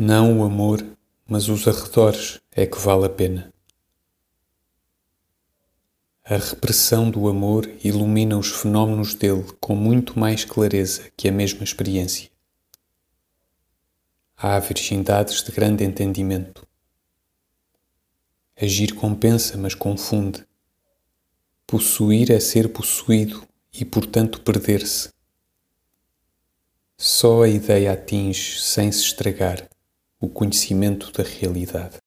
Não o amor, mas os arredores é que vale a pena. A repressão do amor ilumina os fenómenos dele com muito mais clareza que a mesma experiência. Há virgindades de grande entendimento. Agir compensa, mas confunde. Possuir é ser possuído e, portanto, perder-se. Só a ideia atinge, sem se estragar, o conhecimento da realidade.